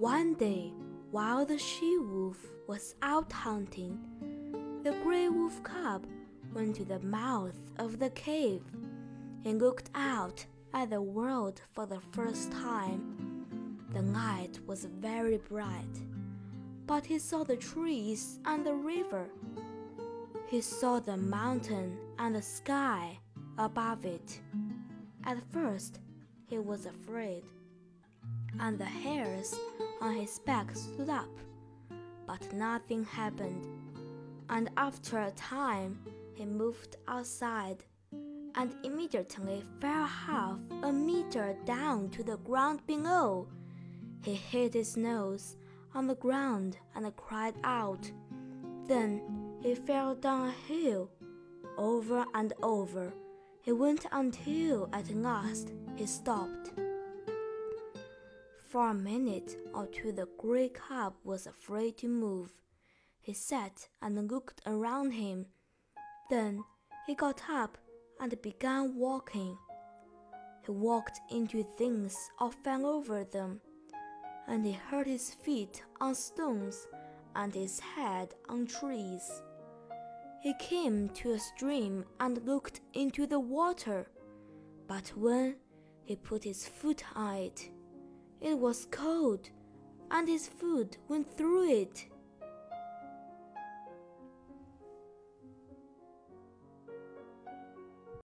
One day, while the she wolf was out hunting, the gray wolf cub went to the mouth of the cave and looked out at the world for the first time. The night was very bright, but he saw the trees and the river. He saw the mountain and the sky above it. At first, he was afraid, and the hairs on his back stood up, but nothing happened. And after a time, he moved outside and immediately fell half a meter down to the ground below. He hit his nose on the ground and cried out. Then he fell down a hill, over and over. He went until at last he stopped. For a minute or two, the gray cub was afraid to move. He sat and looked around him. Then he got up and began walking. He walked into things or fell over them, and he hurt his feet on stones and his head on trees. He came to a stream and looked into the water, but when he put his foot on it, it was cold, and his foot went through it.